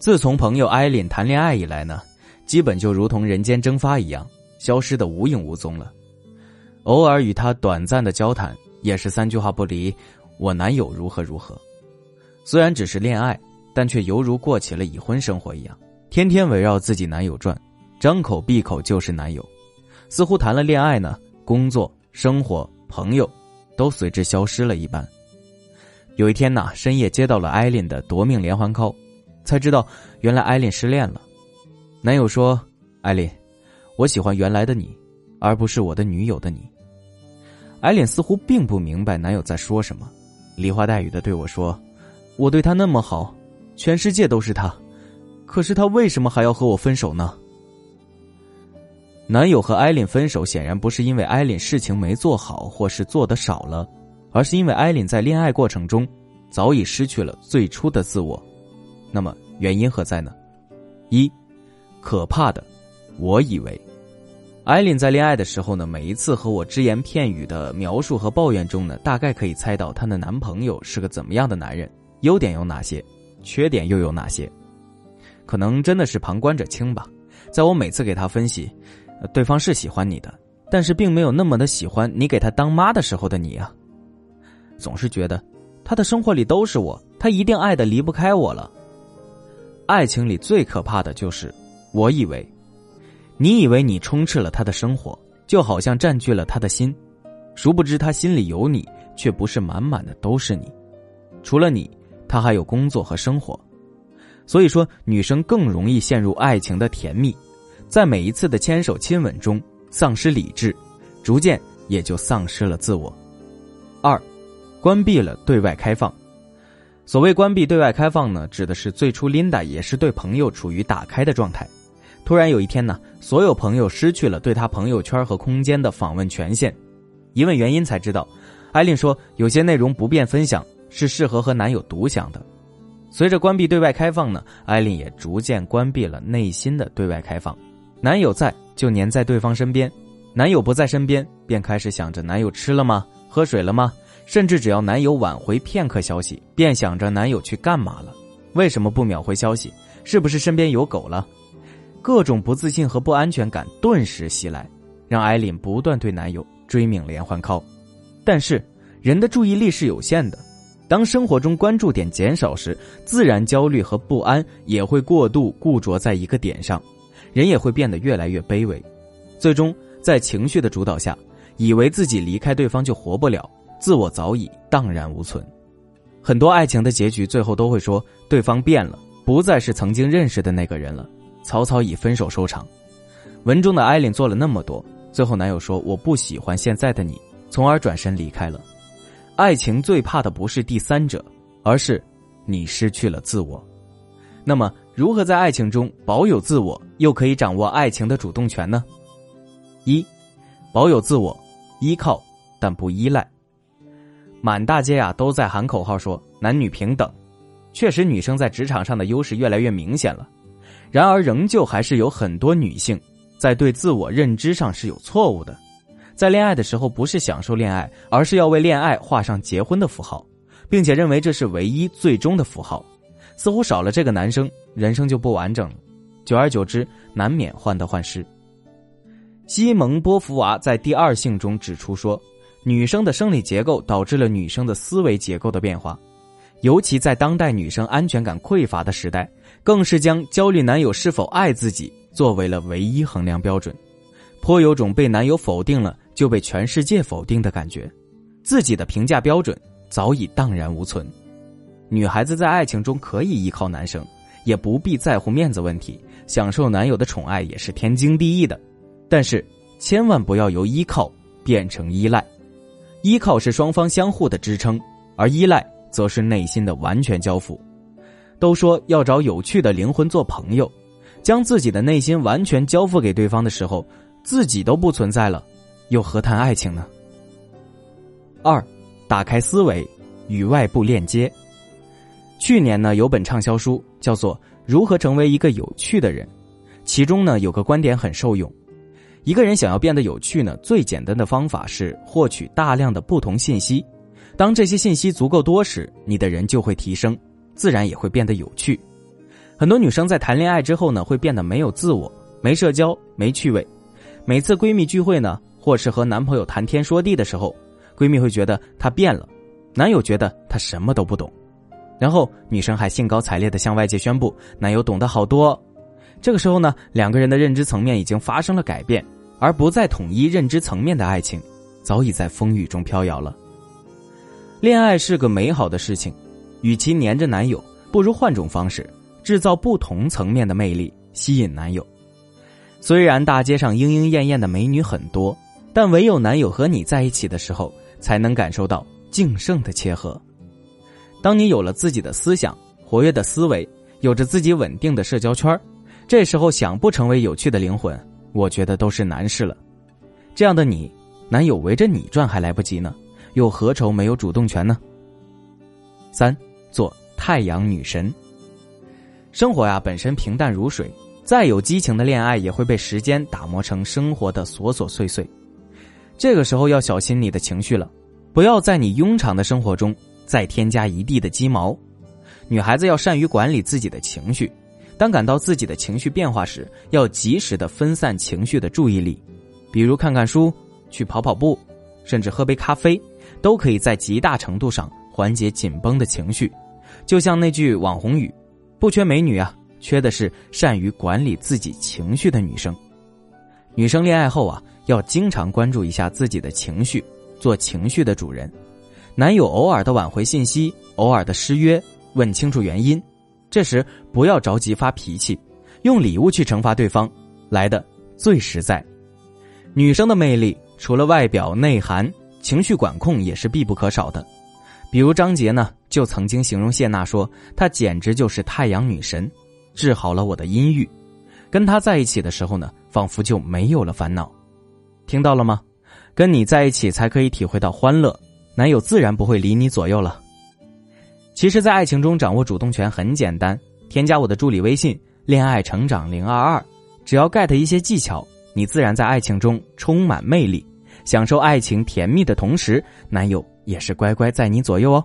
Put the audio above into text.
自从朋友艾琳谈恋爱以来呢，基本就如同人间蒸发一样，消失的无影无踪了。偶尔与他短暂的交谈，也是三句话不离。我男友如何如何？虽然只是恋爱，但却犹如过起了已婚生活一样，天天围绕自己男友转，张口闭口就是男友，似乎谈了恋爱呢，工作、生活、朋友，都随之消失了一般。有一天呐，深夜接到了艾琳的夺命连环 call，才知道原来艾琳失恋了。男友说：“艾琳，我喜欢原来的你，而不是我的女友的你。”艾琳似乎并不明白男友在说什么，梨花带雨的对我说。我对他那么好，全世界都是他，可是他为什么还要和我分手呢？男友和艾琳分手，显然不是因为艾琳事情没做好，或是做的少了，而是因为艾琳在恋爱过程中早已失去了最初的自我。那么原因何在呢？一，可怕的，我以为，艾琳在恋爱的时候呢，每一次和我只言片语的描述和抱怨中呢，大概可以猜到她的男朋友是个怎么样的男人。优点有哪些，缺点又有哪些？可能真的是旁观者清吧。在我每次给他分析，对方是喜欢你的，但是并没有那么的喜欢你给他当妈的时候的你啊。总是觉得他的生活里都是我，他一定爱的离不开我了。爱情里最可怕的就是，我以为，你以为你充斥了他的生活，就好像占据了他的心，殊不知他心里有你，却不是满满的都是你，除了你。他还有工作和生活，所以说女生更容易陷入爱情的甜蜜，在每一次的牵手亲吻中丧失理智，逐渐也就丧失了自我。二，关闭了对外开放。所谓关闭对外开放呢，指的是最初琳达也是对朋友处于打开的状态，突然有一天呢，所有朋友失去了对他朋友圈和空间的访问权限，一问原因才知道，艾琳说有些内容不便分享。是适合和男友独享的。随着关闭对外开放呢，艾琳也逐渐关闭了内心的对外开放。男友在就黏在对方身边，男友不在身边便开始想着男友吃了吗？喝水了吗？甚至只要男友挽回片刻消息，便想着男友去干嘛了？为什么不秒回消息？是不是身边有狗了？各种不自信和不安全感顿时袭来，让艾琳不断对男友追命连环 call。但是人的注意力是有限的。当生活中关注点减少时，自然焦虑和不安也会过度固着在一个点上，人也会变得越来越卑微，最终在情绪的主导下，以为自己离开对方就活不了，自我早已荡然无存。很多爱情的结局最后都会说对方变了，不再是曾经认识的那个人了，草草以分手收场。文中的艾琳做了那么多，最后男友说我不喜欢现在的你，从而转身离开了。爱情最怕的不是第三者，而是你失去了自我。那么，如何在爱情中保有自我，又可以掌握爱情的主动权呢？一，保有自我，依靠但不依赖。满大街啊都在喊口号说男女平等，确实女生在职场上的优势越来越明显了。然而，仍旧还是有很多女性在对自我认知上是有错误的。在恋爱的时候，不是享受恋爱，而是要为恋爱画上结婚的符号，并且认为这是唯一最终的符号。似乎少了这个男生，人生就不完整了。久而久之，难免患得患失。西蒙波伏娃在《第二性》中指出说，女生的生理结构导致了女生的思维结构的变化，尤其在当代女生安全感匮乏的时代，更是将焦虑男友是否爱自己作为了唯一衡量标准，颇有种被男友否定了。就被全世界否定的感觉，自己的评价标准早已荡然无存。女孩子在爱情中可以依靠男生，也不必在乎面子问题，享受男友的宠爱也是天经地义的。但是千万不要由依靠变成依赖，依靠是双方相互的支撑，而依赖则是内心的完全交付。都说要找有趣的灵魂做朋友，将自己的内心完全交付给对方的时候，自己都不存在了。又何谈爱情呢？二，打开思维，与外部链接。去年呢，有本畅销书叫做《如何成为一个有趣的人》，其中呢有个观点很受用：一个人想要变得有趣呢，最简单的方法是获取大量的不同信息。当这些信息足够多时，你的人就会提升，自然也会变得有趣。很多女生在谈恋爱之后呢，会变得没有自我、没社交、没趣味。每次闺蜜聚会呢，或是和男朋友谈天说地的时候，闺蜜会觉得她变了，男友觉得她什么都不懂。然后女生还兴高采烈的向外界宣布男友懂得好多。这个时候呢，两个人的认知层面已经发生了改变，而不再统一认知层面的爱情，早已在风雨中飘摇了。恋爱是个美好的事情，与其黏着男友，不如换种方式。制造不同层面的魅力，吸引男友。虽然大街上莺莺燕燕的美女很多，但唯有男友和你在一起的时候，才能感受到敬圣的切合。当你有了自己的思想、活跃的思维，有着自己稳定的社交圈这时候想不成为有趣的灵魂，我觉得都是难事了。这样的你，男友围着你转还来不及呢，又何愁没有主动权呢？三，做太阳女神。生活呀，本身平淡如水，再有激情的恋爱也会被时间打磨成生活的琐琐碎碎。这个时候要小心你的情绪了，不要在你庸常的生活中再添加一地的鸡毛。女孩子要善于管理自己的情绪，当感到自己的情绪变化时，要及时的分散情绪的注意力，比如看看书、去跑跑步，甚至喝杯咖啡，都可以在极大程度上缓解紧绷的情绪。就像那句网红语。不缺美女啊，缺的是善于管理自己情绪的女生。女生恋爱后啊，要经常关注一下自己的情绪，做情绪的主人。男友偶尔的挽回信息，偶尔的失约，问清楚原因。这时不要着急发脾气，用礼物去惩罚对方，来的最实在。女生的魅力除了外表内涵，情绪管控也是必不可少的。比如张杰呢，就曾经形容谢娜说：“她简直就是太阳女神，治好了我的阴郁。跟她在一起的时候呢，仿佛就没有了烦恼。听到了吗？跟你在一起才可以体会到欢乐，男友自然不会离你左右了。其实，在爱情中掌握主动权很简单，添加我的助理微信‘恋爱成长零二二’，只要 get 一些技巧，你自然在爱情中充满魅力，享受爱情甜蜜的同时，男友。”也是乖乖在你左右哦。